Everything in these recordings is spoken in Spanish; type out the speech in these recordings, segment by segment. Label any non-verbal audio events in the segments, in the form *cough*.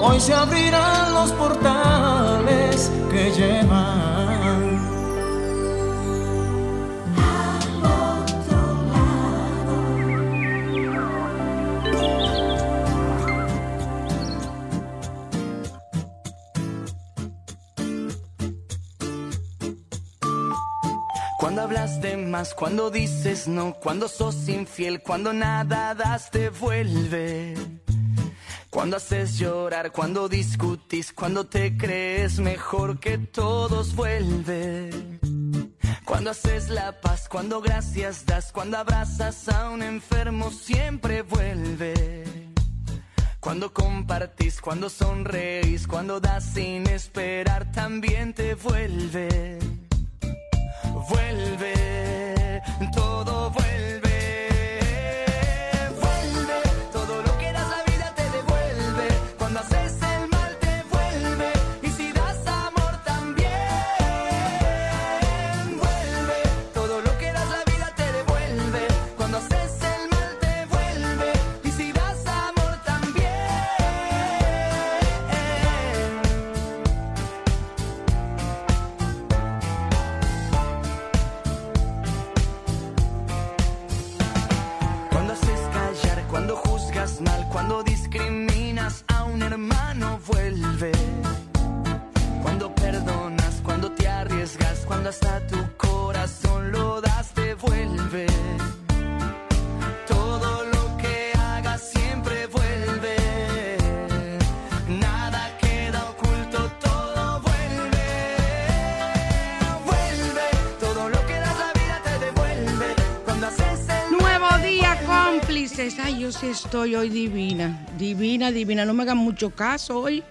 Hoy se abrirán los portales que llevan Cuando hablas de más, cuando dices no, cuando sos infiel, cuando nada das te vuelve. Cuando haces llorar, cuando discutís, cuando te crees mejor que todos vuelve. Cuando haces la paz, cuando gracias das, cuando abrazas a un enfermo siempre vuelve. Cuando compartís, cuando sonreís, cuando das sin esperar también te vuelve vuelve, hasta tu corazón lo das, te vuelve. Todo lo que hagas siempre vuelve. Nada queda oculto, todo vuelve. Vuelve, todo lo que das la vida te devuelve. Cuando haces el Nuevo día, cómplices. Ay, yo sí estoy hoy divina. Divina, divina. No me hagan mucho caso hoy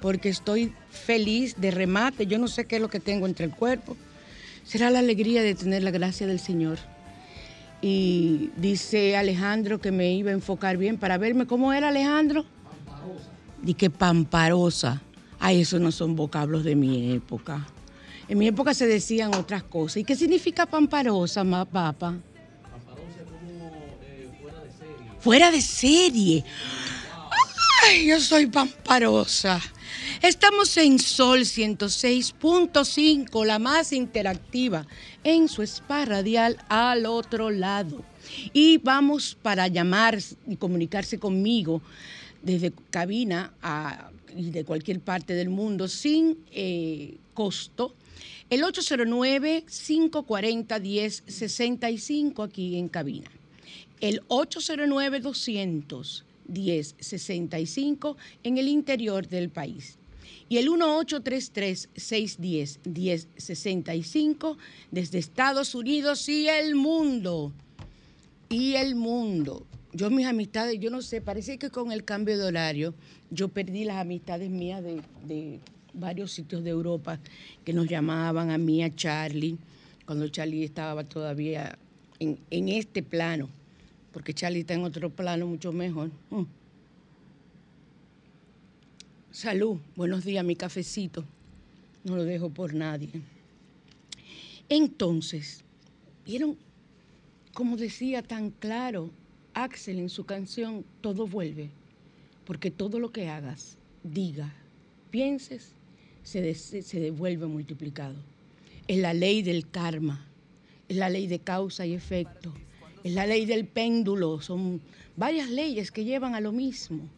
porque estoy feliz de remate. Yo no sé qué es lo que tengo entre el cuerpo será la alegría de tener la gracia del Señor. Y dice Alejandro que me iba a enfocar bien para verme cómo era Alejandro. Pamparosa. Y que pamparosa. Ay, esos no son vocablos de mi época. En mi época se decían otras cosas. ¿Y qué significa pamparosa, papá? Pamparosa es como eh, fuera de serie. Fuera de serie. Ay, yo soy pamparosa. Estamos en Sol 106.5, la más interactiva, en su spa radial al otro lado. Y vamos para llamar y comunicarse conmigo desde cabina y de cualquier parte del mundo sin eh, costo. El 809-540-1065 aquí en cabina. El 809-200-1065 en el interior del país y el 1833-610-1065 desde Estados Unidos y el mundo. Y el mundo. Yo mis amistades, yo no sé, parece que con el cambio de horario yo perdí las amistades mías de, varios sitios de Europa que nos llamaban a mí, a Charlie, cuando Charlie estaba todavía en, este plano, porque Charlie está en otro plano mucho mejor. Mm. Salud, buenos días, mi cafecito. No lo dejo por nadie. Entonces, ¿vieron? Como decía tan claro Axel en su canción, todo vuelve, porque todo lo que hagas, diga, pienses, se, se devuelve multiplicado. Es la ley del karma, es la ley de causa y efecto, es la ley del péndulo, son varias leyes que llevan a lo mismo,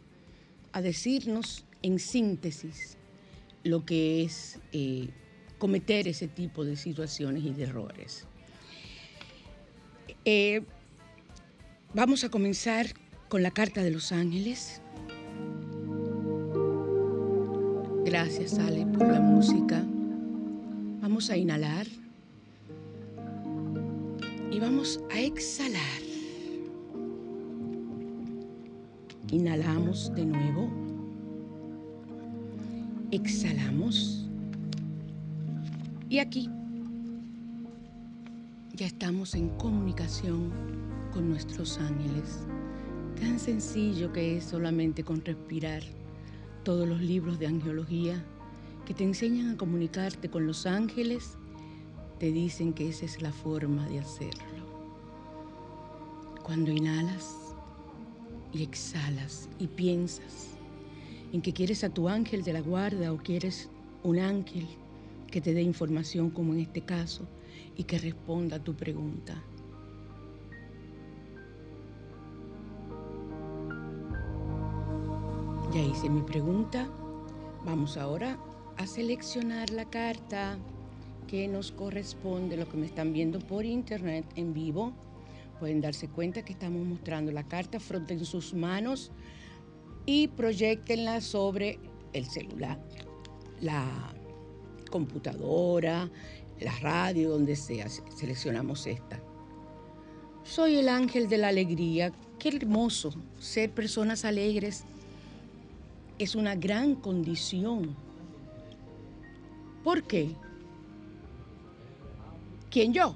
a decirnos en síntesis lo que es eh, cometer ese tipo de situaciones y de errores. Eh, vamos a comenzar con la Carta de los Ángeles. Gracias, Ale, por la música. Vamos a inhalar y vamos a exhalar. Inhalamos de nuevo. Exhalamos. Y aquí ya estamos en comunicación con nuestros ángeles. Tan sencillo que es solamente con respirar todos los libros de angiología que te enseñan a comunicarte con los ángeles, te dicen que esa es la forma de hacerlo. Cuando inhalas y exhalas y piensas en que quieres a tu ángel de la guarda o quieres un ángel que te dé información como en este caso y que responda a tu pregunta. Ya hice mi pregunta. Vamos ahora a seleccionar la carta que nos corresponde, lo que me están viendo por internet en vivo. Pueden darse cuenta que estamos mostrando la carta, fronten sus manos y proyectenla sobre el celular, la computadora, la radio, donde sea. Seleccionamos esta. Soy el ángel de la alegría. Qué hermoso ser personas alegres. Es una gran condición. ¿Por qué? ¿Quién yo?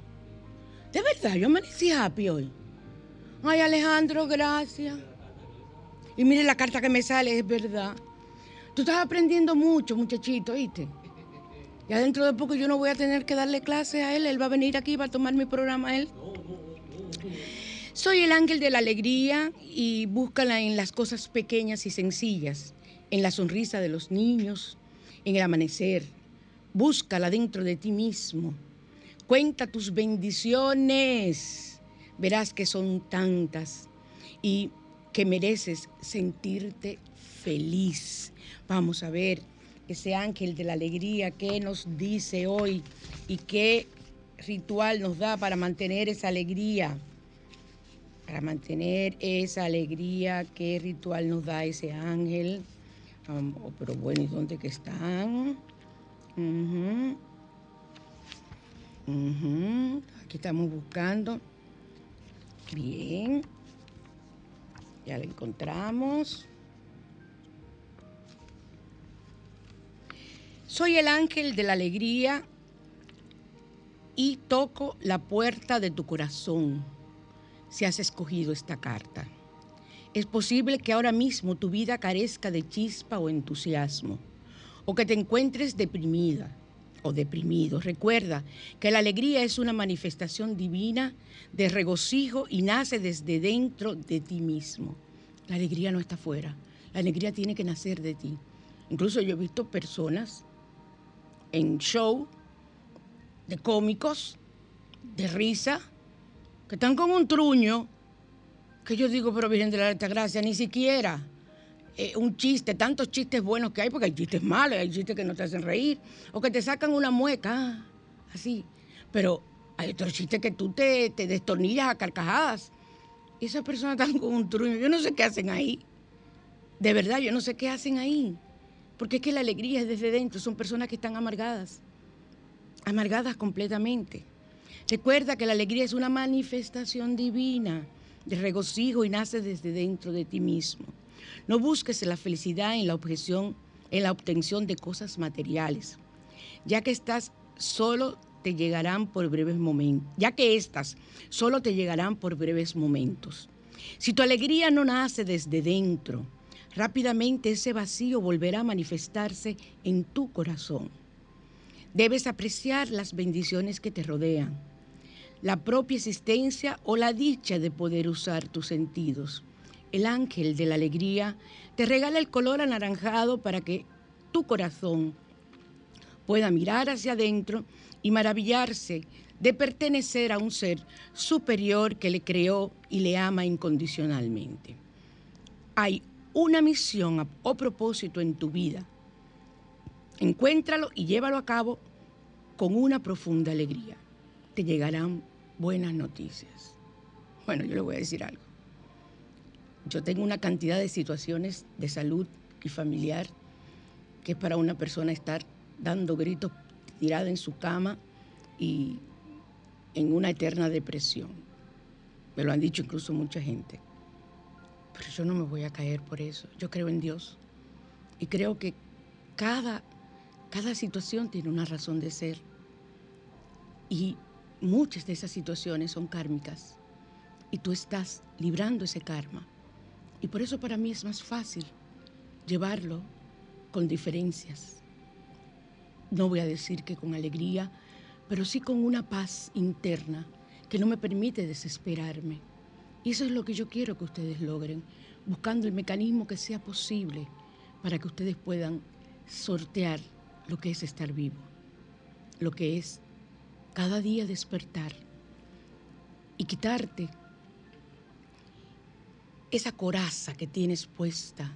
De verdad, yo amanecí happy hoy. Ay, Alejandro, gracias. Y mire la carta que me sale, es verdad. Tú estás aprendiendo mucho, muchachito, ¿viste? Ya dentro de poco yo no voy a tener que darle clase a él. Él va a venir aquí, va a tomar mi programa él. Soy el ángel de la alegría y búscala en las cosas pequeñas y sencillas, en la sonrisa de los niños, en el amanecer. Búscala dentro de ti mismo. Cuenta tus bendiciones. Verás que son tantas y que mereces sentirte feliz. Vamos a ver ese ángel de la alegría qué nos dice hoy y qué ritual nos da para mantener esa alegría. Para mantener esa alegría, qué ritual nos da ese ángel. Oh, pero bueno, ¿y dónde que están? Aquí estamos buscando. Bien. Ya la encontramos. Soy el ángel de la alegría y toco la puerta de tu corazón si has escogido esta carta. Es posible que ahora mismo tu vida carezca de chispa o entusiasmo, o que te encuentres deprimida, o deprimido. Recuerda que la alegría es una manifestación divina de regocijo y nace desde dentro de ti mismo. La alegría no está afuera, la alegría tiene que nacer de ti. Incluso yo he visto personas en show de cómicos, de risa, que están con un truño, que yo digo, pero Virgen de la Alta Gracia, ni siquiera eh, un chiste, tantos chistes buenos que hay, porque hay chistes malos, hay chistes que no te hacen reír, o que te sacan una mueca, así. Pero hay otros chistes que tú te, te destornillas a carcajadas. Y esas personas están con un truño. Yo no sé qué hacen ahí. De verdad, yo no sé qué hacen ahí. Porque es que la alegría es desde dentro. Son personas que están amargadas. Amargadas completamente. Recuerda que la alegría es una manifestación divina de regocijo y nace desde dentro de ti mismo. No busques la felicidad en la objeción, en la obtención de cosas materiales, ya que estás solo te llegarán por breves momentos, ya que estas solo te llegarán por breves momentos. Si tu alegría no nace desde dentro, rápidamente ese vacío volverá a manifestarse en tu corazón. Debes apreciar las bendiciones que te rodean, la propia existencia o la dicha de poder usar tus sentidos. El ángel de la alegría te regala el color anaranjado para que tu corazón pueda mirar hacia adentro y maravillarse de pertenecer a un ser superior que le creó y le ama incondicionalmente. Hay una misión o propósito en tu vida. Encuéntralo y llévalo a cabo con una profunda alegría. Te llegarán buenas noticias. Bueno, yo le voy a decir algo. Yo tengo una cantidad de situaciones de salud y familiar que es para una persona estar dando gritos tirada en su cama y en una eterna depresión. Me lo han dicho incluso mucha gente. Pero yo no me voy a caer por eso. Yo creo en Dios. Y creo que cada, cada situación tiene una razón de ser. Y muchas de esas situaciones son kármicas. Y tú estás librando ese karma. Y por eso para mí es más fácil llevarlo con diferencias. No voy a decir que con alegría, pero sí con una paz interna que no me permite desesperarme. Y eso es lo que yo quiero que ustedes logren, buscando el mecanismo que sea posible para que ustedes puedan sortear lo que es estar vivo, lo que es cada día despertar y quitarte esa coraza que tienes puesta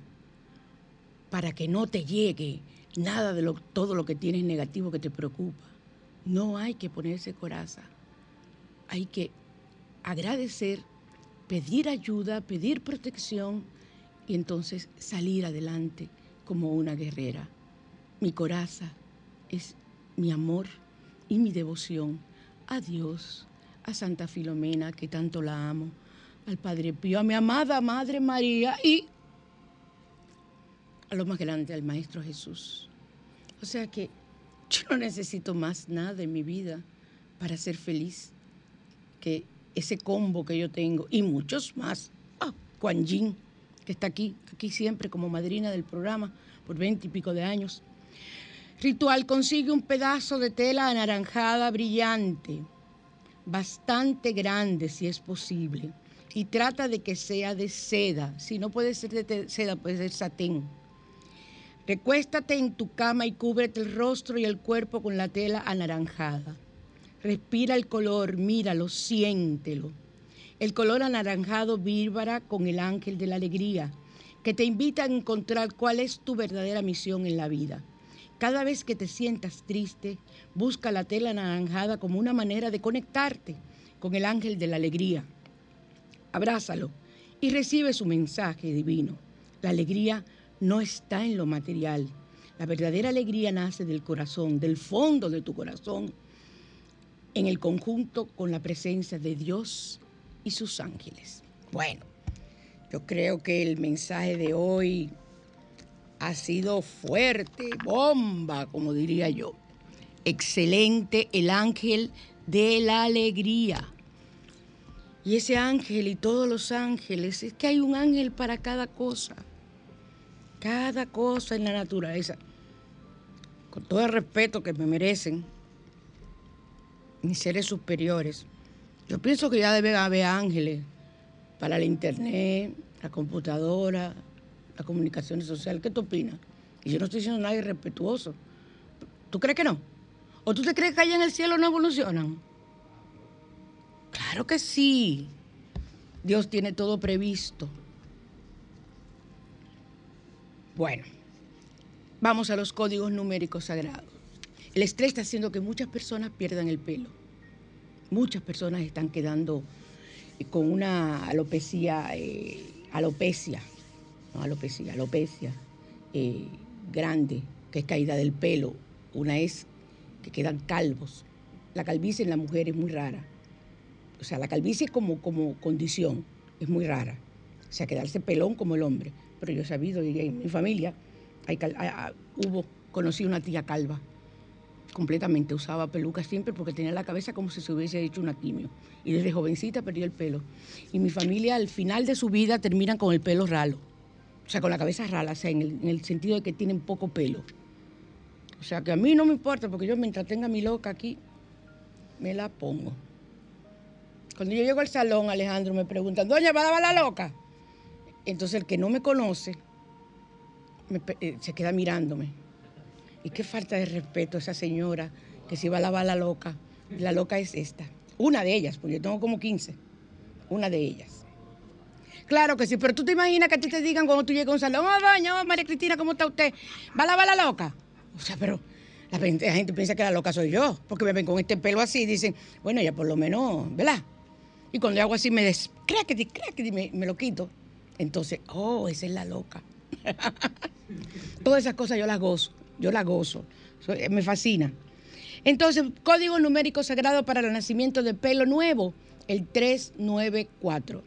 para que no te llegue nada de todo lo que tienes negativo que te preocupa. No hay que ponerse coraza. Hay que agradecer, pedir ayuda, pedir protección y entonces salir adelante como una guerrera. Mi coraza es mi amor y mi devoción a Dios, a Santa Filomena, que tanto la amo, al Padre Pío, a mi amada Madre María y a lo más grande, al Maestro Jesús. O sea que yo no necesito más nada en mi vida para ser feliz que ese combo que yo tengo y muchos más. Ah, que está aquí, aquí siempre como madrina del programa por veinte y pico de años. Ritual consigue un pedazo de tela anaranjada brillante, bastante grande si es posible, y trata de que sea de seda. Si no puede ser de seda, puede ser satén Recuéstate en tu cama y cúbrete el rostro y el cuerpo con la tela anaranjada. Respira el color, míralo, siéntelo. El color anaranjado vírbara con el ángel de la alegría, que te invita a encontrar cuál es tu verdadera misión en la vida. Cada vez que te sientas triste, busca la tela anaranjada como una manera de conectarte con el ángel de la alegría. Abrázalo y recibe su mensaje divino. La alegría no está en lo material. La verdadera alegría nace del corazón, del fondo de tu corazón, en el conjunto con la presencia de Dios y sus ángeles. Bueno, yo creo que el mensaje de hoy ha sido fuerte, bomba, como diría yo. Excelente el ángel de la alegría. Y ese ángel y todos los ángeles, es que hay un ángel para cada cosa cada cosa en la naturaleza, con todo el respeto que me merecen mis seres superiores, yo pienso que ya debe haber ángeles para la internet, la computadora, la comunicación social. ¿Qué tú opinas? Y yo no estoy diciendo nada irrespetuoso. ¿Tú crees que no? ¿O tú te crees que allá en el cielo no evolucionan? Claro que sí. Dios tiene todo previsto. Bueno, vamos a los códigos numéricos sagrados. El estrés está haciendo que muchas personas pierdan el pelo. Muchas personas están quedando eh, con una alopecia, eh, alopecia, no alopecia, alopecia eh, grande, que es caída del pelo. Una es que quedan calvos. La calvicie en la mujer es muy rara. O sea, la calvicie como, como condición es muy rara. O sea, quedarse pelón como el hombre pero yo he sabido, y en mi familia hay, hubo, conocí una tía calva, completamente, usaba pelucas siempre porque tenía la cabeza como si se hubiese hecho una quimio. Y desde jovencita perdió el pelo. Y mi familia al final de su vida terminan con el pelo ralo, o sea, con la cabeza rala, o sea, en el, en el sentido de que tienen poco pelo. O sea que a mí no me importa, porque yo mientras tenga mi loca aquí, me la pongo. Cuando yo llego al salón, Alejandro me pregunta, ¿Doña, va a lavar la loca? Entonces el que no me conoce eh, se queda mirándome. Y qué falta de respeto esa señora que se iba a lavar la loca. La loca es esta. Una de ellas, porque yo tengo como 15. Una de ellas. Claro que sí, pero tú te imaginas que a ti te digan cuando tú llegas a un salón, oh, doña, oh, María Cristina, ¿cómo está usted? ¿Va a lavar la loca? O sea, pero la gente, piensa que la loca soy yo, porque me ven con este pelo así y dicen, bueno, ya por lo menos, ¿verdad? Y cuando yo hago así me des, crackety, crackety, me, lo quito. Entonces, oh, esa es la loca. *laughs* Todas esas cosas yo las gozo, yo las gozo, me fascina. Entonces, código numérico sagrado para el nacimiento de pelo nuevo, el 394.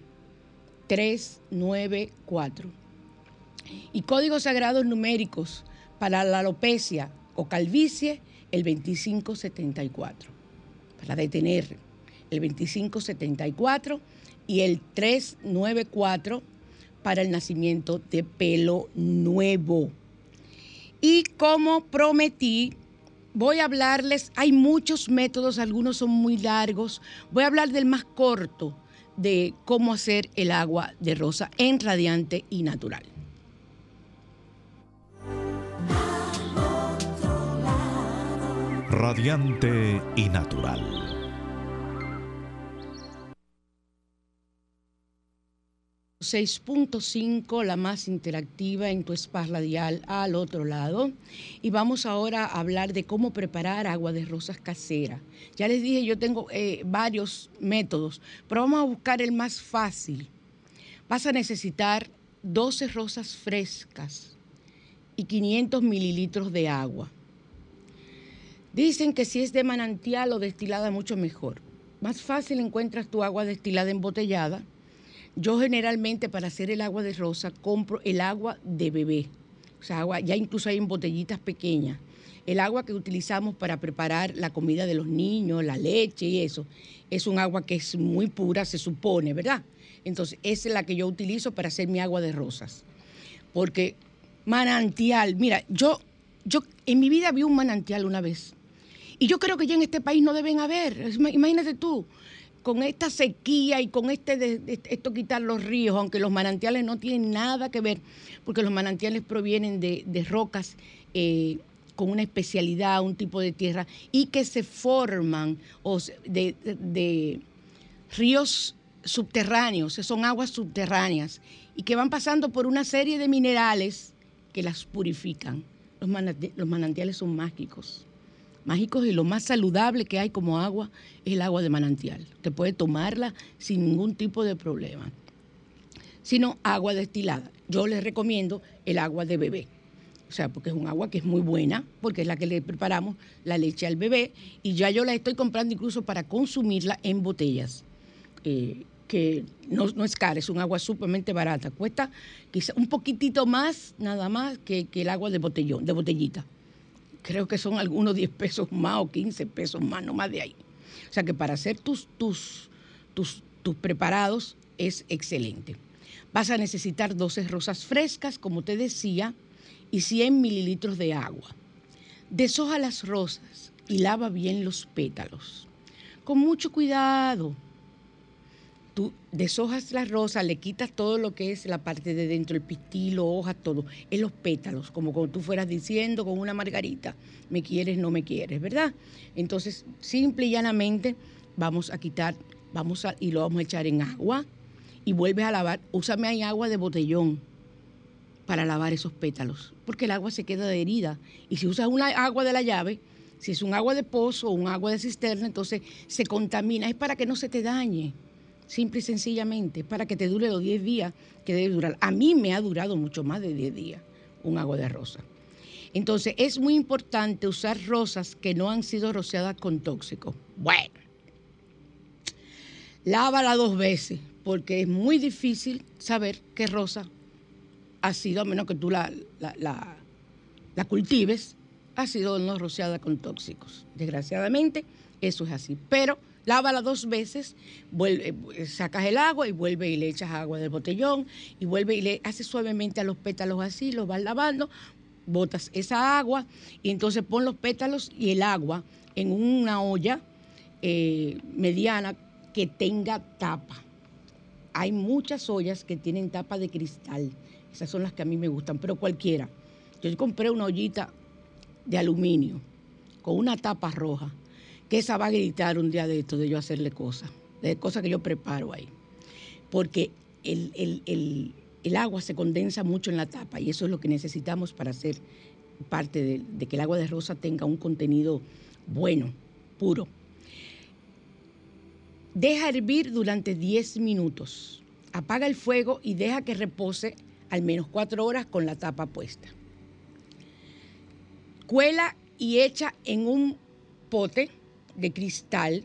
394. Y códigos sagrados numéricos para la alopecia o calvicie, el 2574. Para detener, el 2574 y el 394 para el nacimiento de pelo nuevo. Y como prometí, voy a hablarles, hay muchos métodos, algunos son muy largos, voy a hablar del más corto, de cómo hacer el agua de rosa en radiante y natural. Radiante y natural. 6.5, la más interactiva en tu spa radial al otro lado. Y vamos ahora a hablar de cómo preparar agua de rosas casera. Ya les dije, yo tengo eh, varios métodos, pero vamos a buscar el más fácil. Vas a necesitar 12 rosas frescas y 500 mililitros de agua. Dicen que si es de manantial o destilada, mucho mejor. Más fácil encuentras tu agua destilada embotellada yo generalmente para hacer el agua de rosa compro el agua de bebé. O sea, agua, ya incluso hay en botellitas pequeñas. El agua que utilizamos para preparar la comida de los niños, la leche y eso, es un agua que es muy pura, se supone, ¿verdad? Entonces, esa es la que yo utilizo para hacer mi agua de rosas. Porque manantial, mira, yo, yo en mi vida vi un manantial una vez. Y yo creo que ya en este país no deben haber. Imagínate tú, con esta sequía y con este de, esto quitar los ríos, aunque los manantiales no tienen nada que ver, porque los manantiales provienen de, rocas eh, con una especialidad, un tipo de tierra, y que se forman o de, ríos subterráneos, son aguas subterráneas, y que van pasando por una serie de minerales que las purifican. los manantiales son mágicos mágicos y lo más saludable que hay como agua es el agua de manantial. Te puede tomarla sin ningún tipo de problema. Sino agua destilada. Yo les recomiendo el agua de bebé. O sea, porque es un agua que es muy buena, porque es la que le preparamos la leche al bebé y ya yo la estoy comprando incluso para consumirla en botellas. Eh, que no, es cara, es un agua sumamente barata. Cuesta quizá un poquitito más, nada más, que, que el agua de botellón, de botellita creo que son algunos 10 pesos más o 15 pesos más, no más de ahí. O sea que para hacer tus, tus, tus, tus preparados es excelente. Vas a necesitar 12 rosas frescas, como te decía, y 100 mililitros de agua. Deshoja las rosas y lava bien los pétalos. Con mucho cuidado tú deshojas la rosa, le quitas todo lo que es la parte de dentro, el pistilo, hojas, todo, en los pétalos, como cuando tú fueras diciendo con una margarita, me quieres, no me quieres, ¿verdad? Entonces, simple y llanamente, vamos a quitar, vamos a, y lo vamos a echar en agua y vuelves a lavar, úsame ahí agua de botellón para lavar esos pétalos, porque el agua se queda de herida. Y si usas una agua de la llave, si es un agua de pozo o un agua de cisterna, entonces se contamina, es para que no se te dañe simple y sencillamente, para que te dure los 10 días que debe durar. A mí me ha durado mucho más de 10 días un agua de rosa. Entonces, es muy importante usar rosas que no han sido rociadas con tóxicos. Bueno, lávala dos veces, porque es muy difícil saber qué rosa ha sido, a menos que tú la, la, la cultives, ha sido no rociada con tóxicos. Desgraciadamente, eso es así. Pero lávala dos veces, eh, sacas el agua y vuelve y le echas agua del botellón y vuelve y le haces suavemente a los pétalos así, los vas lavando, botas esa agua y entonces pon los pétalos y el agua en una olla eh, mediana que tenga tapa. Hay muchas ollas que tienen tapa de cristal. Esas son las que a mí me gustan, pero cualquiera. Yo compré una ollita de aluminio con una tapa roja, que esa va a gritar un día de esto de yo hacerle cosas, de cosas que yo preparo ahí. Porque el, agua se condensa mucho en la tapa y eso es lo que necesitamos para hacer parte de, de que el agua de rosa tenga un contenido bueno, puro. Deja hervir durante 10 minutos. Apaga el fuego y deja que repose al menos 4 horas con la tapa puesta. Cuela y echa en un pote de cristal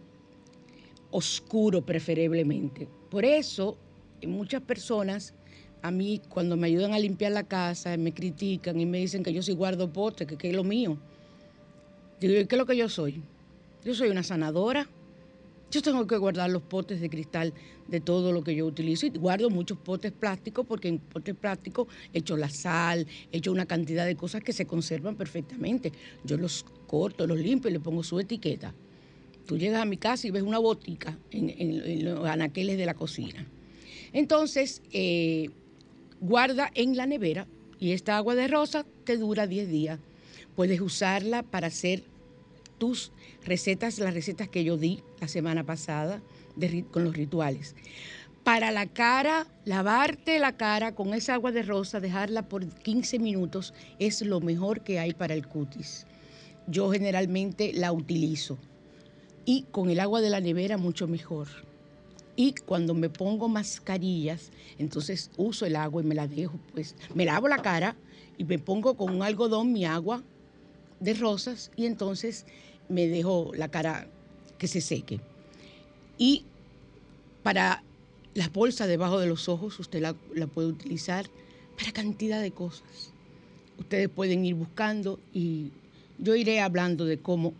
oscuro preferiblemente. Por eso muchas personas a mí cuando me ayudan a limpiar la casa me critican y me dicen que yo soy guardo pote, que, que es lo mío. Digo, ¿qué es lo que yo soy? Yo soy una sanadora, yo tengo que guardar los potes de cristal de todo lo que yo utilizo y guardo muchos potes plásticos porque en potes plásticos echo la sal, echo una cantidad de cosas que se conservan perfectamente. Yo los corto, los limpio y le pongo su etiqueta. Tú llegas a mi casa y ves una botica en, los anaqueles de la cocina. Entonces, eh, guarda en la nevera y esta agua de rosa te dura 10 días. Puedes usarla para hacer tus recetas, las recetas que yo di la semana pasada con los rituales. Para la cara, lavarte la cara con esa agua de rosa, dejarla por 15 minutos, es lo mejor que hay para el cutis. Yo generalmente la utilizo. Y con el agua de la nevera mucho mejor. Y cuando me pongo mascarillas, entonces uso el agua y me la dejo, pues me lavo la cara y me pongo con un algodón mi agua de rosas y entonces me dejo la cara que se seque. Y para las bolsas debajo de los ojos, usted la, puede utilizar para cantidad de cosas. Ustedes pueden ir buscando y yo iré hablando de cómo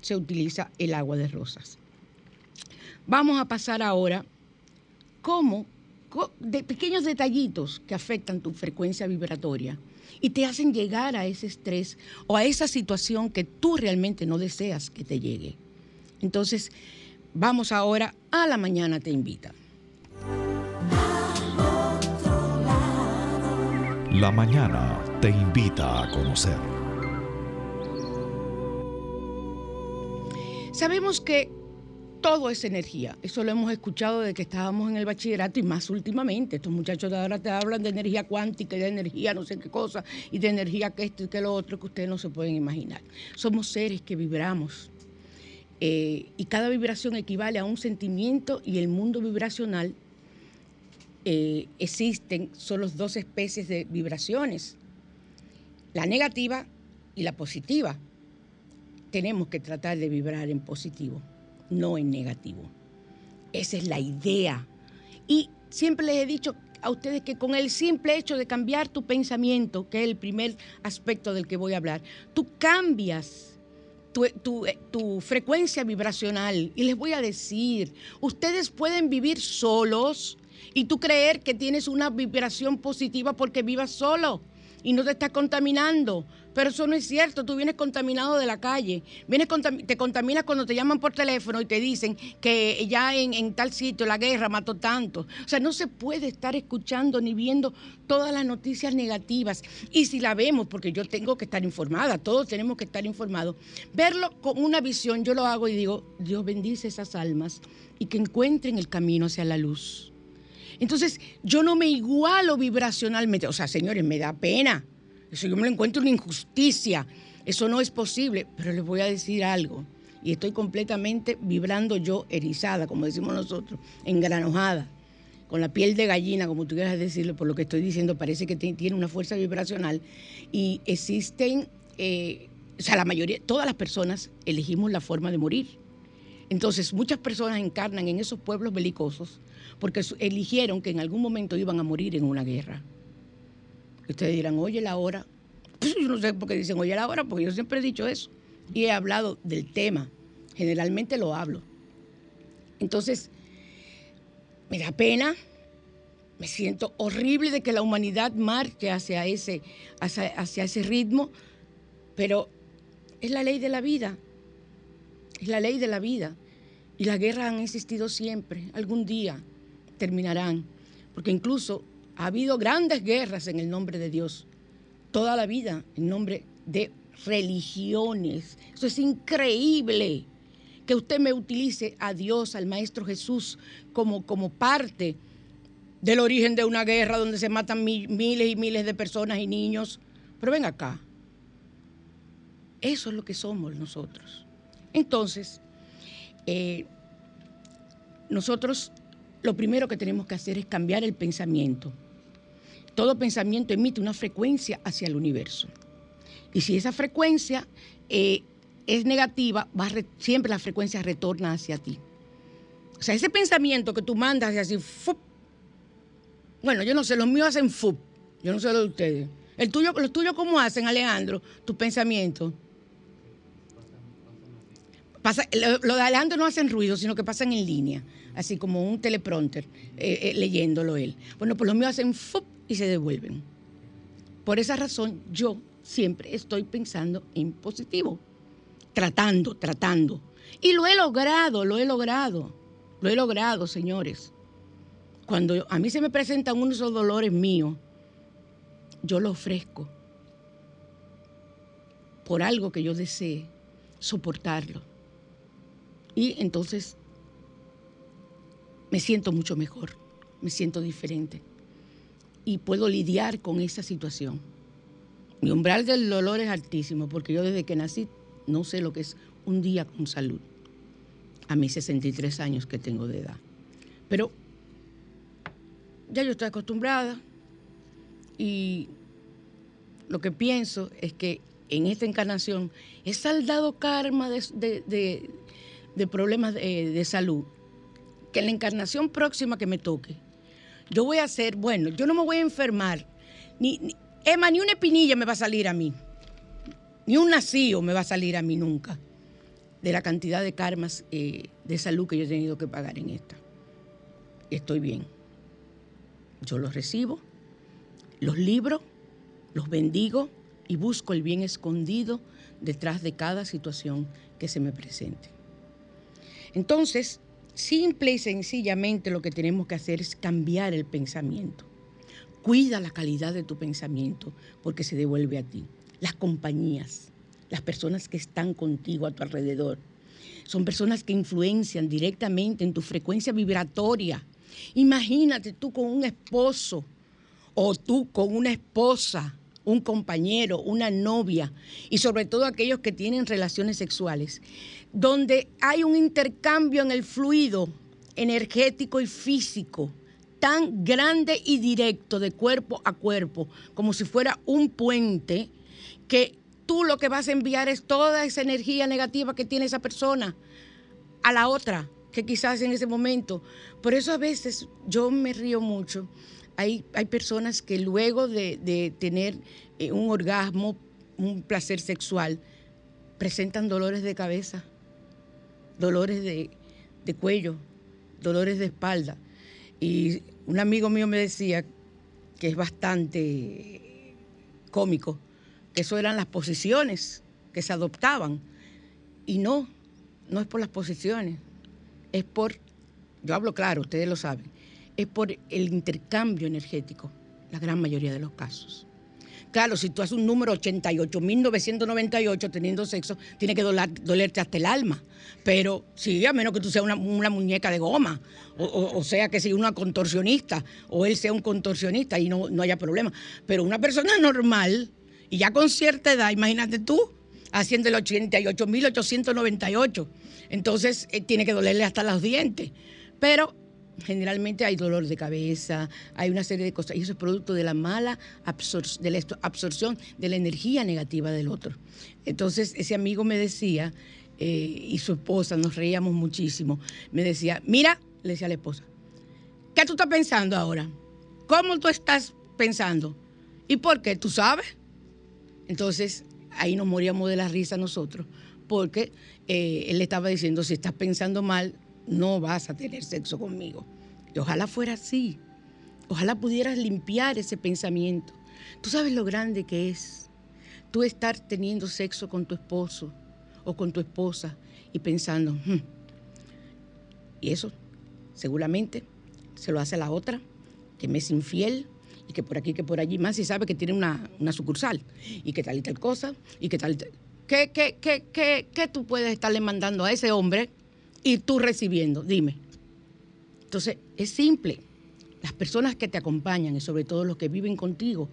se utiliza el agua de rosas. Vamos a pasar ahora cómo, de pequeños detallitos que afectan tu frecuencia vibratoria y te hacen llegar a ese estrés o a esa situación que tú realmente no deseas que te llegue. Entonces, vamos ahora a la mañana te invita. La mañana te invita a conocer. Sabemos que todo es energía. Eso lo hemos escuchado desde que estábamos en el bachillerato y más últimamente. Estos muchachos de ahora te hablan de energía cuántica y de energía no sé qué cosa y de energía que esto y que lo otro que ustedes no se pueden imaginar. Somos seres que vibramos eh, y cada vibración equivale a un sentimiento y el mundo vibracional eh, existen solo dos especies de vibraciones, la negativa y la positiva. Tenemos que tratar de vibrar en positivo no en negativo. Esa es la idea. Y siempre les he dicho a ustedes que con el simple hecho de cambiar tu pensamiento, que es el primer aspecto del que voy a hablar, tú cambias tu, tu, frecuencia vibracional. Y les voy a decir, ustedes pueden vivir solos y tú creer que tienes una vibración positiva porque vivas solo y no te estás contaminando. Pero eso no es cierto, tú vienes contaminado de la calle, vienes te contaminas cuando te llaman por teléfono y te dicen que ya en, tal sitio la guerra mató tanto. O sea, no se puede estar escuchando ni viendo todas las noticias negativas. Y si la vemos, porque yo tengo que estar informada, todos tenemos que estar informados, verlo con una visión, yo lo hago y digo, Dios bendice esas almas y que encuentren el camino hacia la luz. Entonces, yo no me igualo vibracionalmente. O sea, señores, me da pena. Eso yo me lo encuentro una injusticia. Eso no es posible. Pero les voy a decir algo. Y estoy completamente vibrando yo erizada, como decimos nosotros, engranojada, con la piel de gallina, como tú quieras decirlo, por lo que estoy diciendo, parece que tiene una fuerza vibracional. Y existen, eh, o sea, la mayoría, todas las personas elegimos la forma de morir. Entonces, muchas personas encarnan en esos pueblos belicosos porque eligieron que en algún momento iban a morir en una guerra. Ustedes dirán, oye la hora. Pues yo no sé por qué dicen, oye la hora, porque yo siempre he dicho eso. Y he hablado del tema. Generalmente lo hablo. Entonces, me da pena, me siento horrible de que la humanidad marche hacia ese, hacia, hacia ese ritmo, pero es la ley de la vida, es la ley de la vida. Y las guerras han existido siempre, algún día terminarán, porque incluso ha habido grandes guerras en el nombre de Dios, toda la vida en nombre de religiones. Eso es increíble que usted me utilice a Dios, al Maestro Jesús, como, como parte del origen de una guerra donde se matan miles y miles de personas y niños. Pero ven acá. Eso es lo que somos nosotros. Entonces, eh, nosotros lo primero que tenemos que hacer es cambiar el pensamiento. Todo pensamiento emite una frecuencia hacia el universo. Y si esa frecuencia eh, es negativa, va siempre la frecuencia retorna hacia ti. O sea, ese pensamiento que tú mandas así, bueno, yo no sé, los míos hacen fup, yo no sé lo de ustedes. Los tuyos, ¿cómo hacen, Alejandro? Tus pensamientos. Pasa, lo, de Alejandro no hacen ruido, sino que pasan en línea, así como un teleprompter, eh, eh, leyéndolo él. Bueno, pues los míos hacen fup y se devuelven. Por esa razón, yo siempre estoy pensando en positivo, tratando, tratando. Y lo he logrado, lo he logrado, lo he logrado, señores. Cuando a mí se me presentan unos dolores míos, yo lo ofrezco por algo que yo desee, soportarlo. Y entonces me siento mucho mejor, me siento diferente y puedo lidiar con esa situación. Mi umbral del dolor es altísimo porque yo desde que nací no sé lo que es un día con salud. A mis 63 años que tengo de edad. Pero ya yo estoy acostumbrada y lo que pienso es que en esta encarnación he saldado karma de, problemas de salud, que la encarnación próxima que me toque, yo voy a hacer, bueno, yo no me voy a enfermar, ni, Emma, ni una espinilla me va a salir a mí, ni un nacido me va a salir a mí nunca, de la cantidad de karmas eh, de salud que yo he tenido que pagar en esta. Estoy bien. Yo los recibo, los libro, los bendigo y busco el bien escondido detrás de cada situación que se me presente. Entonces, Simple y sencillamente lo que tenemos que hacer es cambiar el pensamiento. Cuida la calidad de tu pensamiento porque se devuelve a ti. Las compañías, las personas que están contigo a tu alrededor, son personas que influencian directamente en tu frecuencia vibratoria. Imagínate tú con un esposo o tú con una esposa, un compañero, una novia y sobre todo aquellos que tienen relaciones sexuales donde hay un intercambio en el fluido energético y físico tan grande y directo de cuerpo a cuerpo, como si fuera un puente, que tú lo que vas a enviar es toda esa energía negativa que tiene esa persona a la otra, que quizás en ese momento. Por eso a veces yo me río mucho. Hay, hay personas que luego de, tener eh, un orgasmo, un placer sexual, presentan dolores de cabeza dolores de, cuello, dolores de espalda. Y un amigo mío me decía que es bastante cómico, que eso eran las posiciones que se adoptaban. Y no, no es por las posiciones, es por, yo hablo claro, ustedes lo saben, es por el intercambio energético, la gran mayoría de los casos. Claro, si tú haces un número 88.998 teniendo sexo, tiene que dolerte hasta el alma. Pero sí, a menos que tú seas una, muñeca de goma, o, sea que sea una contorsionista, o él sea un contorsionista y no, haya problema. Pero una persona normal, y ya con cierta edad, imagínate tú, haciendo el 88.898. Entonces, eh, tiene que dolerle hasta los dientes. Pero generalmente hay dolor de cabeza, hay una serie de cosas, y eso es producto de la mala de la absorción de la energía negativa del otro. Entonces, ese amigo me decía, eh, y su esposa, nos reíamos muchísimo, me decía, mira, le decía a la esposa, ¿qué tú estás pensando ahora? ¿Cómo tú estás pensando? ¿Y por qué? ¿Tú sabes? Entonces, ahí nos moríamos de la risa nosotros, porque eh, él le estaba diciendo, si estás pensando mal, no vas a tener sexo conmigo. Y ojalá fuera así. Ojalá pudieras limpiar ese pensamiento. Tú sabes lo grande que es tú estar teniendo sexo con tu esposo o con tu esposa y pensando, "Hmm, y eso seguramente se lo hace la otra, que me es infiel y que por aquí, que por allí, más si sabe que tiene una, una sucursal y que tal y tal cosa y que tal y tal. ¿Qué, qué, qué, qué, qué tú puedes estarle mandando a ese hombre y tú recibiendo? Dime. Entonces, es simple. Las personas que te acompañan y sobre todo los que viven contigo,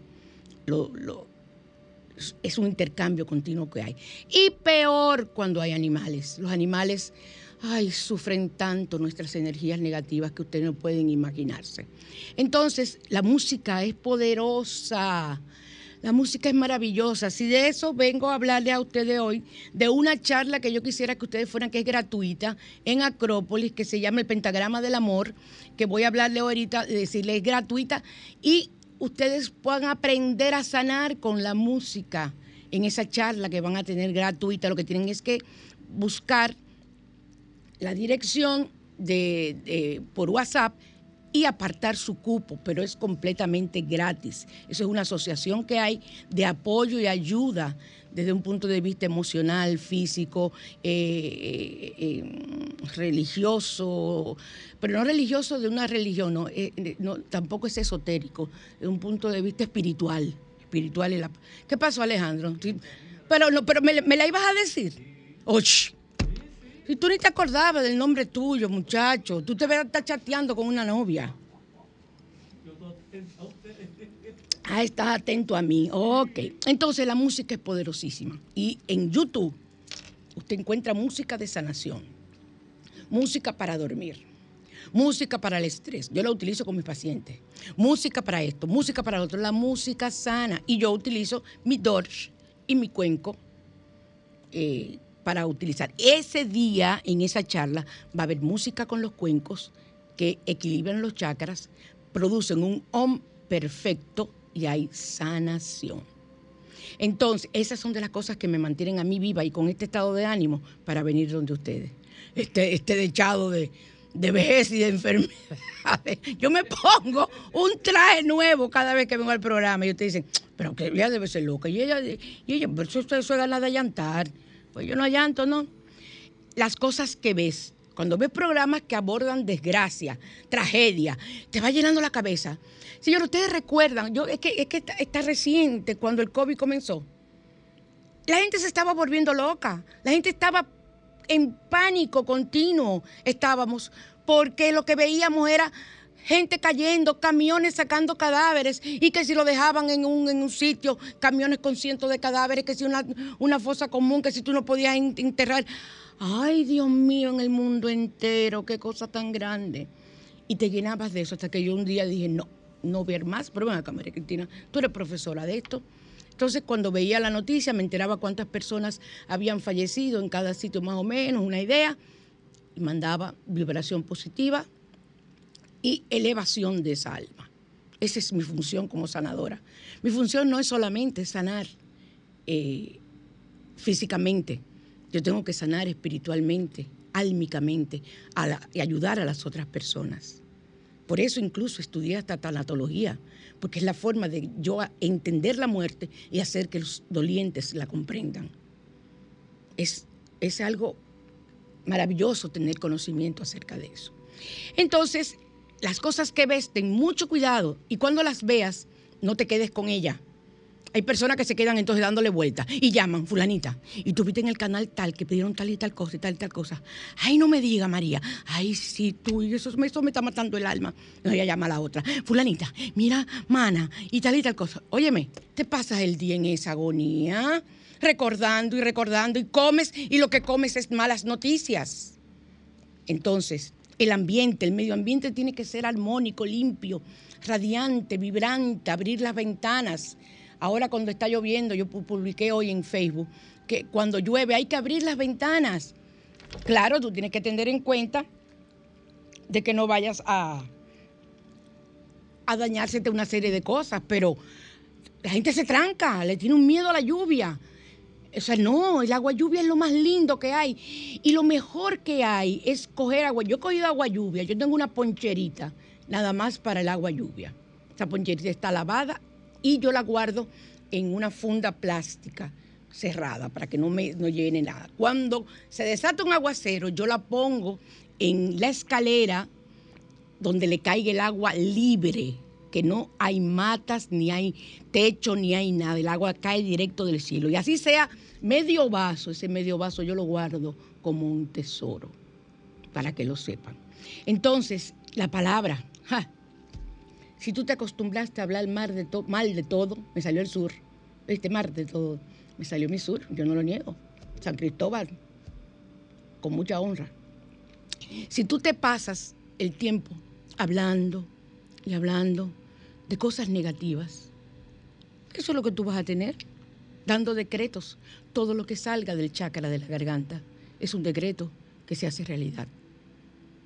es un intercambio continuo que hay. Y peor cuando hay animales. Los animales, ay, sufren tanto nuestras energías negativas que ustedes no pueden imaginarse. Entonces, la música es poderosa. La música es maravillosa. Si de eso vengo a hablarle a ustedes hoy, de una charla que yo quisiera que ustedes fueran, que es gratuita, en Acrópolis, que se llama El Pentagrama del Amor, que voy a hablarle ahorita, de decirle es gratuita, y ustedes puedan aprender a sanar con la música en esa charla que van a tener gratuita. Lo que tienen es que buscar la dirección de- por WhatsApp y apartar su cupo, pero es completamente gratis. Eso es una asociación que hay de apoyo y ayuda desde un punto de vista emocional, físico, eh, eh, eh, religioso, pero no religioso de una religión, no, eh, no, tampoco es esotérico, de un punto de vista espiritual. espiritual es la- ¿Qué pasó, Alejandro? Sí, Pero, no, pero me, me la ibas a decir. Och. Si tú ni te acordabas del nombre tuyo, muchacho, tú te ves estar chateando con una novia. Ah, estás atento a mí. Ok. Entonces la música es poderosísima. Y en YouTube usted encuentra música de sanación, música para dormir, música para el estrés. Yo la utilizo con mis pacientes. Música para esto, música para lo otro. La música sana. Y yo utilizo mi Dorsch y mi cuenco eh, para utilizar. Ese día, en esa charla, va a haber música con los cuencos que equilibran los chakras, producen un OM perfecto y hay sanación. Entonces, esas son de las cosas que me mantienen a mí viva y con este estado de ánimo para venir donde ustedes. Este, este dechado de, de vejez y de enfermedades. *laughs* Yo me pongo un traje nuevo cada vez que vengo al programa y ustedes dicen, pero que ella debe ser loca. Y ella, y ella pero eso, eso es de llantar. Pues yo no llanto, ¿no? Las cosas que ves, cuando ves programas que abordan desgracia, tragedia, te va llenando la cabeza. Señor, ustedes recuerdan, yo, es que, es que está, está reciente cuando el COVID comenzó. La gente se estaba volviendo loca, la gente estaba en pánico continuo, estábamos, porque lo que veíamos era gente cayendo, camiones sacando cadáveres y que si lo dejaban en un, en un sitio, camiones con cientos de cadáveres, que si una, una fosa común, que si tú no podías en- enterrar. Ay, Dios mío, en el mundo entero, qué cosa tan grande. Y te llenabas de eso hasta que yo un día dije, no, no ver más. Pero ven acá, Cristina, tú eres profesora de esto. Entonces, cuando veía la noticia, me enteraba cuántas personas habían fallecido en cada sitio, más o menos, una idea, y mandaba vibración positiva y elevación de esa alma. Esa es mi función como sanadora. Mi función no es solamente sanar eh, físicamente, yo tengo que sanar espiritualmente, álmicamente, y ayudar a las otras personas. Por eso incluso estudié hasta tanatología, porque es la forma de yo entender la muerte y hacer que los dolientes la comprendan. Es, es algo maravilloso tener conocimiento acerca de eso. Entonces, las cosas que ves, ten mucho cuidado y cuando las veas, no te quedes con ella. Hay personas que se quedan entonces dándole vuelta y llaman, fulanita, y tú viste en el canal tal que pidieron tal y tal cosa y tal y tal cosa. Ay, no me diga, María. Ay, sí, tú, y eso, eso me está matando el alma. No, ella llama a la otra. Fulanita, mira, mana, y tal y tal cosa. Óyeme, te pasas el día en esa agonía, recordando y recordando, y comes, y lo que comes es malas noticias. Entonces, el ambiente, el medio ambiente tiene que ser armónico, limpio, radiante, vibrante, abrir las ventanas. Ahora cuando está lloviendo, yo pu- publiqué hoy en Facebook que cuando llueve hay que abrir las ventanas. Claro, tú tienes que tener en cuenta de que no vayas a, a dañársete una serie de cosas, pero la gente se tranca, le tiene un miedo a la lluvia. O sea, no, el agua lluvia es lo más lindo que hay. Y lo mejor que hay es coger agua. Yo he cogido agua lluvia, yo tengo una poncherita nada más para el agua lluvia. Esa poncherita está lavada y yo la guardo en una funda plástica cerrada para que no me no llene nada. Cuando se desata un aguacero, yo la pongo en la escalera donde le caiga el agua libre, que no hay matas, ni hay techo, ni hay nada. El agua cae directo del cielo. Y así sea medio vaso, ese medio vaso yo lo guardo como un tesoro, para que lo sepan. Entonces, la palabra, si tú te acostumbraste a hablar mal de, mal de todo, me salió el sur, este mar de todo, me salió mi sur, yo no lo niego. San Cristóbal, con mucha honra. Si tú te pasas el tiempo hablando y hablando de cosas negativas, eso es lo que tú vas a tener, dando decretos. Todo lo que salga del chakra de la garganta es un decreto que se hace realidad.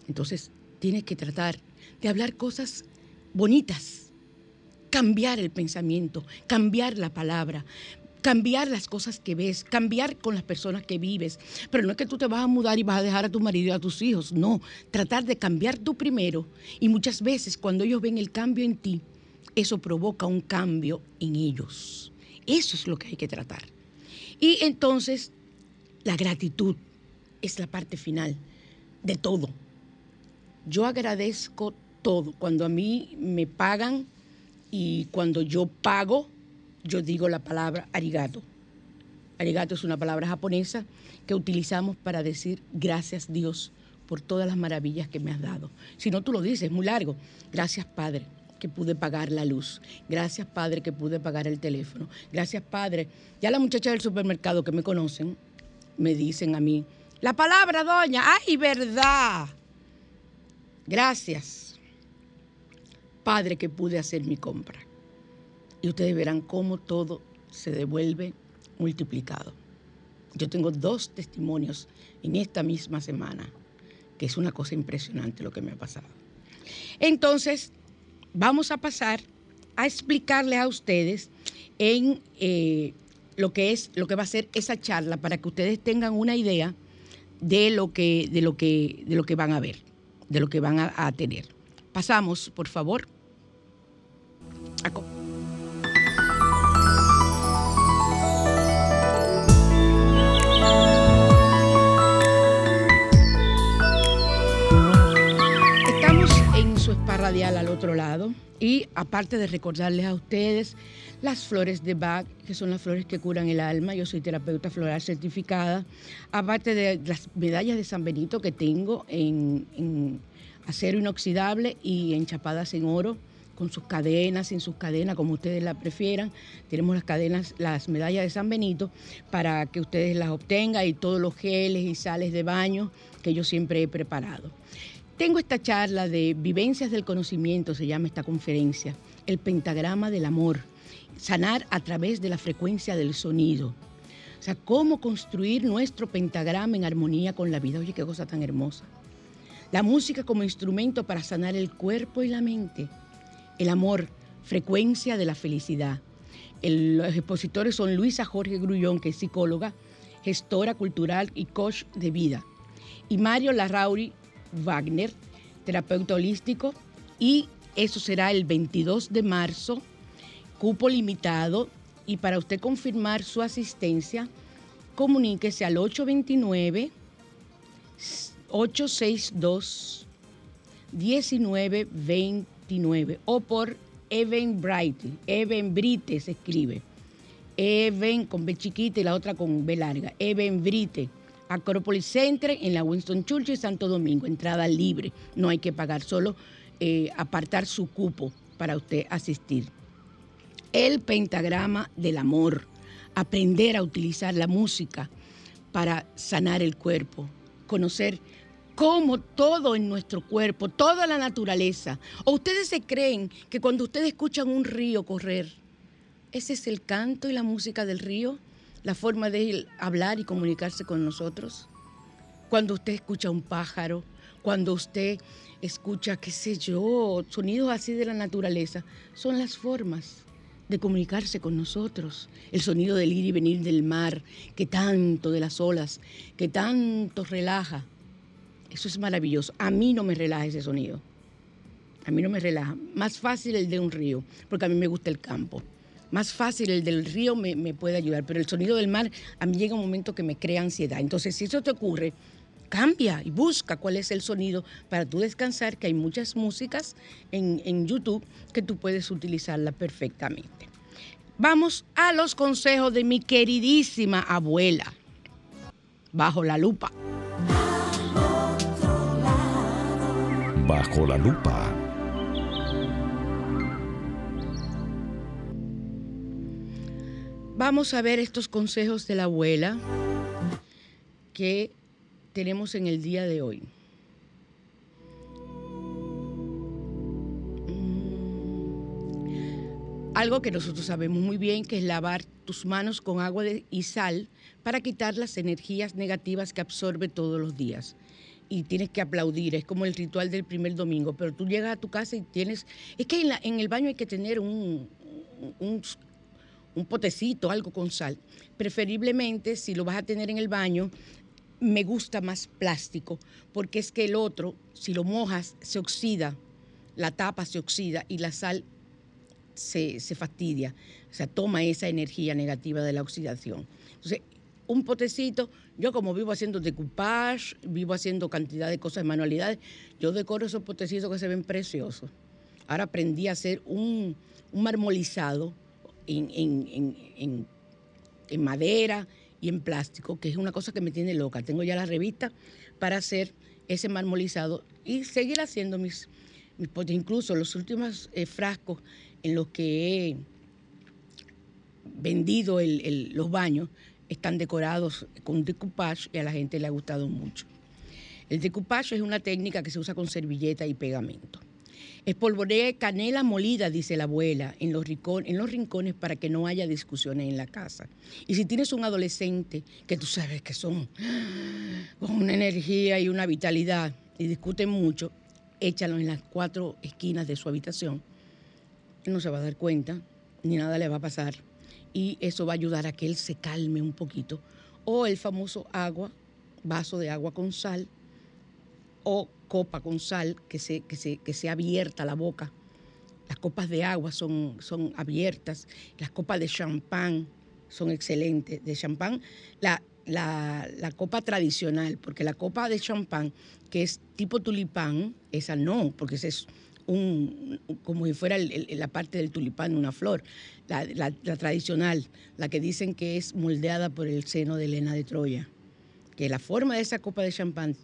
Entonces, tienes que tratar de hablar cosas bonitas, cambiar el pensamiento, cambiar la palabra, cambiar las cosas que ves, cambiar con las personas que vives. Pero no es que tú te vas a mudar y vas a dejar a tu marido y a tus hijos, no. Tratar de cambiar tú primero. Y muchas veces cuando ellos ven el cambio en ti, eso provoca un cambio en ellos. Eso es lo que hay que tratar. Y entonces, la gratitud es la parte final de todo. Yo agradezco todo. Cuando a mí me pagan y cuando yo pago, yo digo la palabra arigato. Arigato es una palabra japonesa que utilizamos para decir gracias Dios por todas las maravillas que me has dado. Si no, tú lo dices, es muy largo. Gracias Padre que pude pagar la luz. Gracias Padre que pude pagar el teléfono. Gracias Padre. Ya las muchachas del supermercado que me conocen me dicen a mí, la palabra doña, ay, verdad. Gracias Padre que pude hacer mi compra y ustedes verán cómo todo se devuelve multiplicado. Yo tengo dos testimonios en esta misma semana, que es una cosa impresionante lo que me ha pasado. Entonces, vamos a pasar a explicarles a ustedes en eh, lo que es, lo que va a ser esa charla para que ustedes tengan una idea de lo que, de lo que, de lo que van a ver, de lo que van a, tener. Pasamos, por favor. A radial al otro lado. Y aparte de recordarles a ustedes las flores de Bach, que son las flores que curan el alma, yo soy terapeuta floral certificada, aparte de las medallas de San Benito que tengo en, acero inoxidable y enchapadas en oro, con sus cadenas, sin sus cadenas, como ustedes la prefieran. Tenemos las cadenas, las medallas de San Benito para que ustedes las obtengan y todos los geles y sales de baño que yo siempre he preparado. Tengo esta charla de Vivencias del Conocimiento, se llama esta conferencia, el pentagrama del amor, sanar a través de la frecuencia del sonido. O sea, cómo construir nuestro pentagrama en armonía con la vida. Oye, qué cosa tan hermosa. La música como instrumento para sanar el cuerpo y la mente. El amor, frecuencia de la felicidad. los expositores son Luisa Jorge Grullón, que es psicóloga, gestora cultural y coach de vida. Y Mario Larrauri, Wagner, terapeuta holístico, y eso será el 22 de marzo, cupo limitado, y para usted confirmar su asistencia, comuníquese al 829 862 1929 o por Eventbrite, Eventbrite se escribe. Even con B chiquita y la otra con B larga. Eventbrite Acropolis Center en la Winston Churchill, Santo Domingo, entrada libre, no hay que pagar, solo eh, apartar su cupo para usted asistir. El pentagrama del amor, aprender a utilizar la música para sanar el cuerpo, conocer cómo todo en nuestro cuerpo, toda la naturaleza, o ustedes se creen que cuando ustedes escuchan un río correr, ese es el canto y la música del río, la forma de hablar y comunicarse con nosotros. Cuando usted escucha un pájaro, cuando usted escucha, qué sé yo, sonidos así de la naturaleza, son las formas de comunicarse con nosotros. El sonido del ir y venir del mar, que tanto de las olas, que tanto relaja. Eso es maravilloso. A mí no me relaja ese sonido. A mí no me relaja. Más fácil el de un río, porque a mí me gusta el campo. Más fácil el del río me, puede ayudar, pero el sonido del mar a mí llega un momento que me crea ansiedad. Entonces, si eso te ocurre, cambia y busca cuál es el sonido para tú descansar, que hay muchas músicas en, en YouTube que tú puedes utilizarla perfectamente. Vamos a los consejos de mi queridísima abuela, bajo la lupa. Bajo la lupa. Vamos a ver estos consejos de la abuela que tenemos en el día de hoy. Mm. Algo que nosotros sabemos muy bien que es lavar tus manos con agua y sal para quitar las energías negativas que absorbe todos los días. Y tienes que aplaudir, es como el ritual del primer domingo, pero tú llegas a tu casa y tienes... Es que en, el baño hay que tener un un potecito, algo con sal. Preferiblemente, si lo vas a tener en el baño, me gusta más plástico, porque es que el otro, si lo mojas, se oxida, la tapa se oxida y la sal se, se fastidia, o sea, toma esa energía negativa de la oxidación. Entonces, un potecito, yo como vivo haciendo decoupage, vivo haciendo cantidad de cosas de manualidades, yo decoro esos potecitos que se ven preciosos. Ahora aprendí a hacer un, un marmolizado en, en- en- en- madera y en plástico, que es una cosa que me tiene loca. Tengo ya la revista para hacer ese marmolizado y seguir haciendo mis, mis. Incluso los últimos eh, frascos en los que he vendido el- el- los baños están decorados con decoupage y a la gente le ha gustado mucho. El decoupage es una técnica que se usa con servilleta y pegamento. Espolvorea canela molida, dice la abuela, en los, en los rincones para que no haya discusiones en la casa. Y si tienes un adolescente que tú sabes que son *gasps* con una energía y una vitalidad y discuten mucho, échalo en las cuatro esquinas de su habitación. No se va a dar cuenta, ni nada le va a pasar. Y eso va a ayudar a que él se calme un poquito. O el famoso agua, vaso de agua con sal, o copa con sal, que, se, que, se, que sea abierta la boca. Las copas de agua son, son abiertas, las copas de champán son excelentes. De champán, la, la, la copa tradicional, porque la copa de champán, que es tipo tulipán, esa no, porque ese es un, como si fuera la parte del tulipán, una flor. La, la- la tradicional, la que dicen que es moldeada por el seno de Elena de Troya, que la forma de esa copa de champán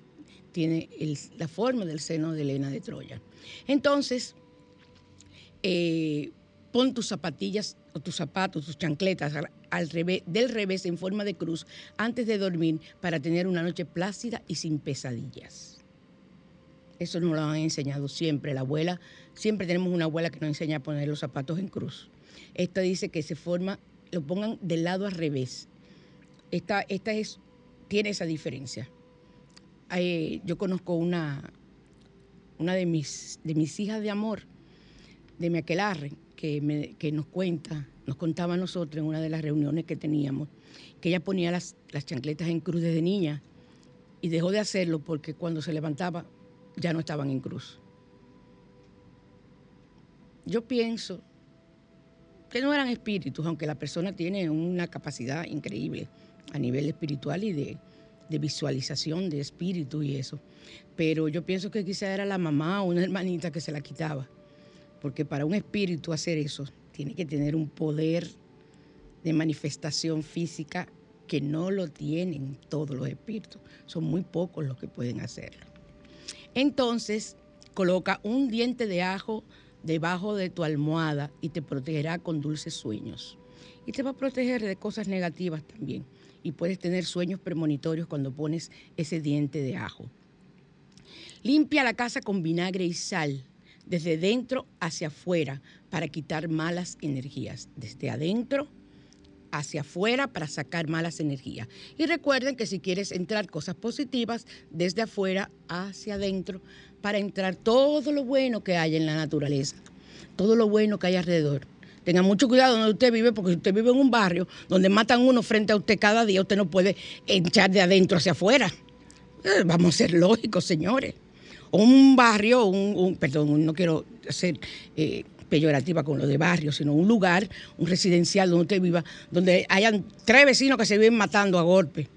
tiene la forma del seno de Elena de Troya. Entonces, eh, pon tus zapatillas o tus zapatos, tus chancletas al, al revés, del revés en forma de cruz antes de dormir para tener una noche plácida y sin pesadillas. Eso nos lo han enseñado siempre. La abuela, siempre tenemos una abuela que nos enseña a poner los zapatos en cruz. Esta dice que se forma, lo pongan del lado al revés. Esta, esta es, tiene esa diferencia. Yo conozco una, una de mis, de mis hijas de amor, de mi aquelarre, que, me- que nos cuenta, nos contaba a nosotros en una de las reuniones que teníamos, que ella ponía las, las chancletas en cruz desde niña y dejó de hacerlo porque cuando se levantaba ya no estaban en cruz. Yo pienso que no eran espíritus, aunque la persona tiene una capacidad increíble a nivel espiritual y de, de visualización de espíritu y eso. Pero yo pienso que quizá era la mamá o una hermanita que se la quitaba. Porque para un espíritu hacer eso tiene que tener un poder de manifestación física que no lo tienen todos los espíritus. Son muy pocos los que pueden hacerlo. Entonces, coloca un diente de ajo debajo de tu almohada y te protegerá con dulces sueños. Y te va a proteger de cosas negativas también. Y puedes tener sueños premonitorios cuando pones ese diente de ajo. Limpia la casa con vinagre y sal, desde dentro hacia afuera, para quitar malas energías. Desde adentro hacia afuera para sacar malas energías. Y recuerden que si quieres entrar cosas positivas, desde afuera hacia adentro, para entrar todo lo bueno que hay en la naturaleza, todo lo bueno que hay alrededor. Tenga mucho cuidado donde usted vive, porque si usted vive en un barrio donde matan uno frente a usted cada día, usted no puede echar de adentro hacia afuera. Eh, Vamos a ser lógicos, señores. un barrio, un, un- perdón, no quiero ser eh, peyorativa con lo de barrio, sino un lugar, un residencial donde usted viva, donde hayan tres vecinos que se viven matando a golpe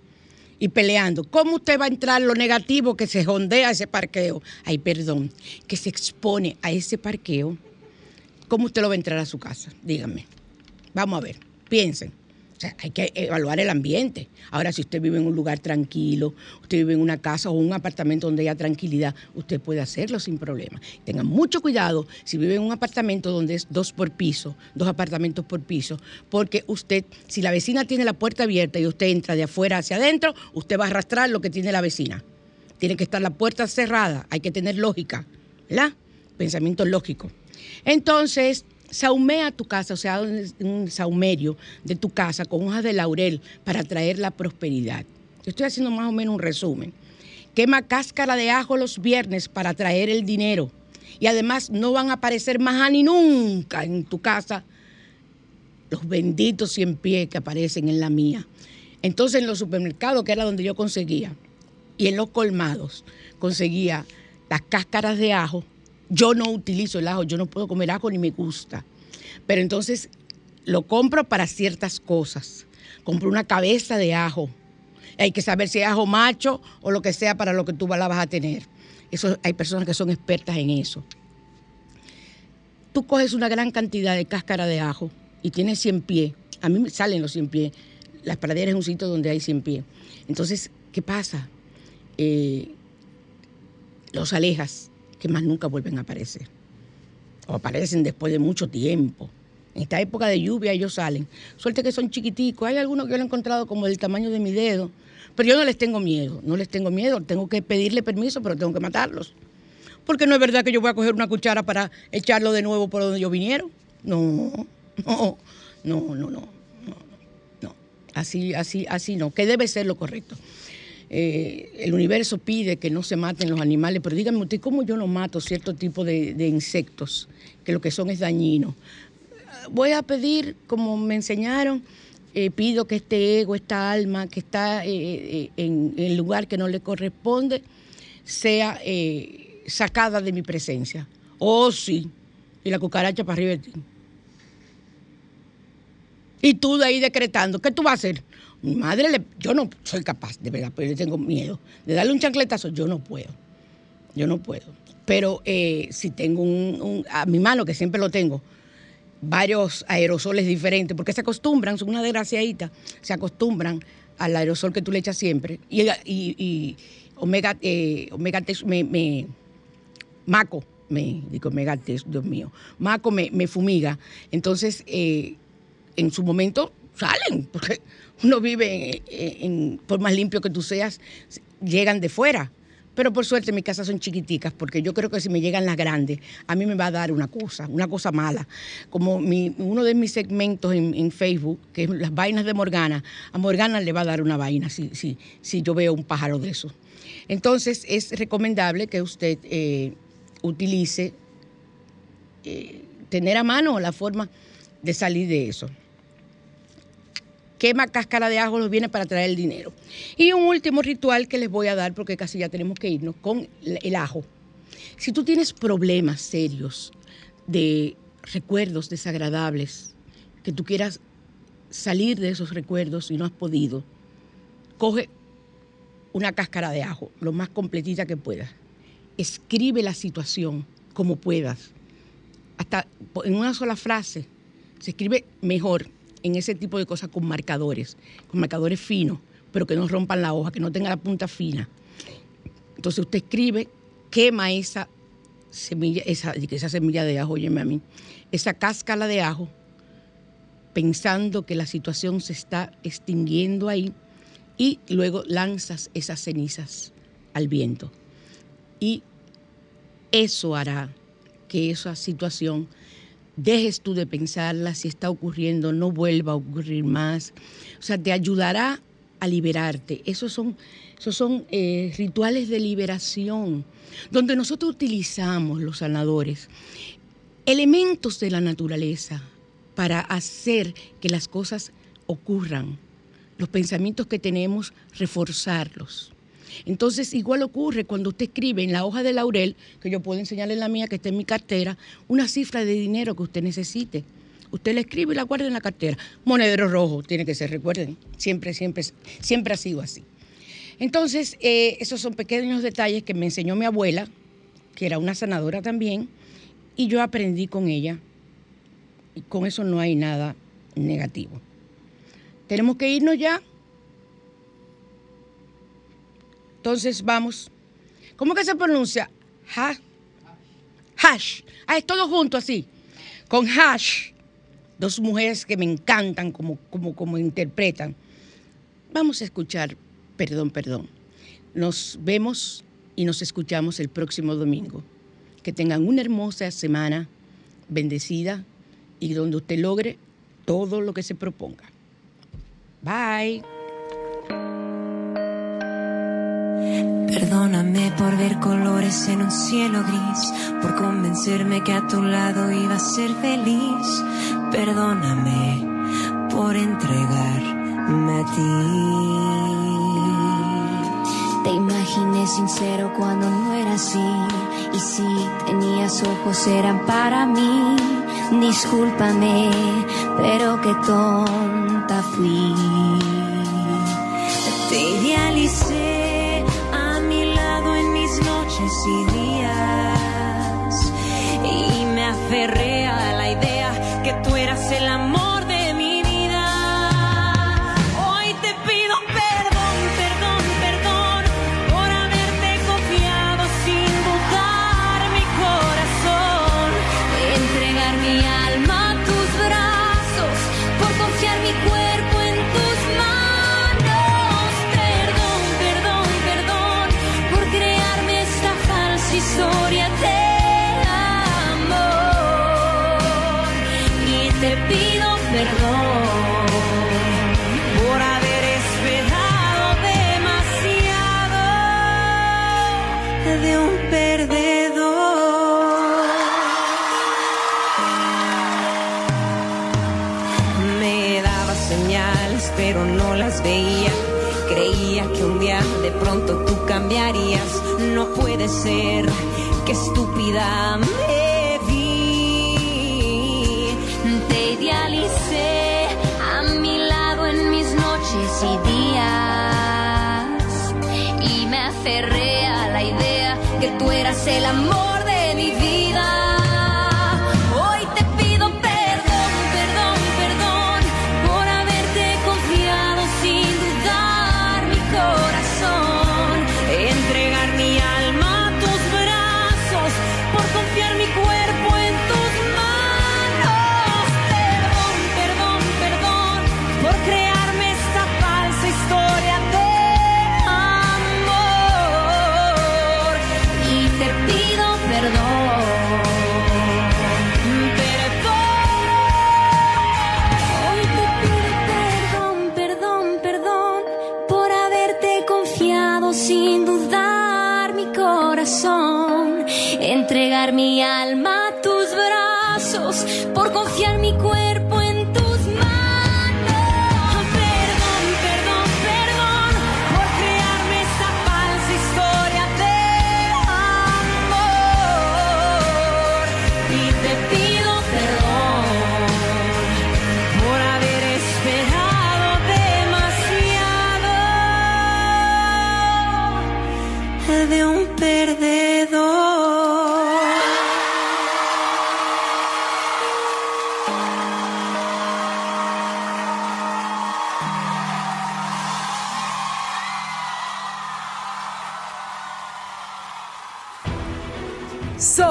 y peleando. ¿Cómo usted va a entrar lo negativo que se jondea ese parqueo? Ay, perdón, que se expone a ese parqueo. ¿Cómo usted lo va a entrar a su casa? Díganme. Vamos a ver, piensen. O sea, hay que evaluar el ambiente. Ahora, si usted vive en un lugar tranquilo, usted vive en una casa o un apartamento donde haya tranquilidad, usted puede hacerlo sin problema. Tengan mucho cuidado si vive en un apartamento donde es dos por piso, dos apartamentos por piso, porque usted, si la vecina tiene la puerta abierta y usted entra de afuera hacia adentro, usted va a arrastrar lo que tiene la vecina. Tiene que estar la puerta cerrada, hay que tener lógica, ¿verdad? Pensamiento lógico. Entonces, saumea tu casa, o sea, un, saumerio de tu casa con hojas de laurel para traer la prosperidad. Yo estoy haciendo más o menos un resumen. Quema cáscara de ajo los viernes para traer el dinero. Y además no van a aparecer más ni nunca en tu casa los benditos 100 pies que aparecen en la mía. Entonces en los supermercados, que era donde yo conseguía, y en los colmados, conseguía las cáscaras de ajo. Yo no utilizo el ajo, yo no puedo comer ajo ni me gusta. Pero entonces lo compro para ciertas cosas. Compro una cabeza de ajo. Hay que saber si es ajo macho o lo que sea para lo que tú la vas a tener. Eso, hay personas que son expertas en eso. Tú coges una gran cantidad de cáscara de ajo y tienes 100 pies. A mí me salen los 100 pies. Las praderas es un sitio donde hay 100 pies. Entonces, ¿qué pasa? Eh, los alejas, que más nunca vuelven a aparecer. O aparecen después de mucho tiempo. En esta época de lluvia ellos salen. Suerte que son chiquiticos. Hay algunos que yo lo he encontrado como del tamaño de mi dedo. Pero yo no les tengo miedo. No les tengo miedo. Tengo que pedirle permiso, pero tengo que matarlos. Porque no es verdad que yo voy a coger una cuchara para echarlo de nuevo por donde ellos vinieron. No, no, no, no, no. no, no. Así, así, así no. Que debe ser lo correcto. Eh, el universo pide que no se maten los animales, pero dígame usted, ¿cómo yo no mato cierto tipo de, insectos que lo que son es dañino? Voy a pedir, como me enseñaron, eh, pido que este ego, esta alma que está eh, eh, en el lugar que no le corresponde, sea sacada de mi presencia. Oh, sí. Y la cucaracha para arriba de ti. Y tú de ahí decretando, ¿qué tú vas a hacer? Mi madre, le- yo no soy capaz, de verdad, pero yo tengo miedo. De darle un chancletazo, yo no puedo. Yo no puedo. Pero eh, si tengo un, a mi mano, que siempre lo tengo, varios aerosoles diferentes, porque se acostumbran, son una desgraciadita, se acostumbran al aerosol que tú le echas siempre. Y, y- y omega, eh, omega tres me, me- Maco, me, digo omega tres, Dios mío, Maco me, me fumiga. Entonces, eh, en su momento salen, porque uno vive, en, en- por más limpio que tú seas, llegan de fuera. Pero por suerte mis casas son chiquiticas, porque yo creo que si me llegan las grandes, a mí me va a dar una cosa, una cosa mala. Como mi- uno de mis segmentos en, Facebook, que es las vainas de Morgana, a Morgana le va a dar una vaina si, si, si yo veo un pájaro de eso. Entonces es recomendable que usted eh, utilice, eh, tener a mano la forma de salir de eso quema cáscara de ajo los viene para traer el dinero. Y un último ritual que les voy a dar, porque casi ya tenemos que irnos, con el ajo. Si tú tienes problemas serios de recuerdos desagradables, que tú quieras salir de esos recuerdos y no has podido, coge una cáscara de ajo, lo más completita que puedas. Escribe la situación como puedas. Hasta en una sola frase. Se escribe mejor en ese tipo de cosas con marcadores, con marcadores finos, pero que no rompan la hoja, que no tenga la punta fina. Entonces usted escribe, quema esa semilla, esa, semilla de ajo, óyeme a mí, esa cáscara de ajo, pensando que la situación se está extinguiendo ahí, y luego lanzas esas cenizas al viento. Y eso hará que esa situación dejes tú de pensarla, si está ocurriendo, no vuelva a ocurrir más. O sea, te ayudará a liberarte. Esos son, esos son eh, rituales de liberación, donde nosotros utilizamos los sanadores elementos de la naturaleza para hacer que las cosas ocurran. Los pensamientos que tenemos, reforzarlos. Entonces, igual ocurre cuando usted escribe en la hoja de laurel, que yo puedo enseñarle la mía que está en mi cartera, una cifra de dinero que usted necesite. Usted la escribe y la guarda en la cartera. Monedero rojo, tiene que ser, recuerden. Siempre, siempre, siempre ha sido así. Entonces, eh, esos son pequeños detalles que me enseñó mi abuela, que era una sanadora también, y yo aprendí con ella. Y con eso no hay nada negativo. Tenemos que irnos ya. Entonces vamos. ¿Cómo que se pronuncia? Ha- hash. Ah, es todo junto así. Con hash. Dos mujeres que me encantan como, como, como interpretan. Vamos a escuchar, perdón, perdón. Nos vemos y nos escuchamos el próximo domingo. Que tengan una hermosa semana, bendecida y donde usted logre todo lo que se proponga. Bye. Perdóname por ver colores en un cielo gris, por convencerme que a tu lado iba a ser feliz. Perdóname por entregarme a ti. Te imaginé sincero cuando no era así, y si tenías ojos eran para mí. Discúlpame, pero qué tonta fui. Noches y días. Y me aferré un perdedor. Me daba señales, pero no las veía. Creía que un día de pronto tú cambiarías. No puede ser, que estúpida que tú eras el amor Mi alma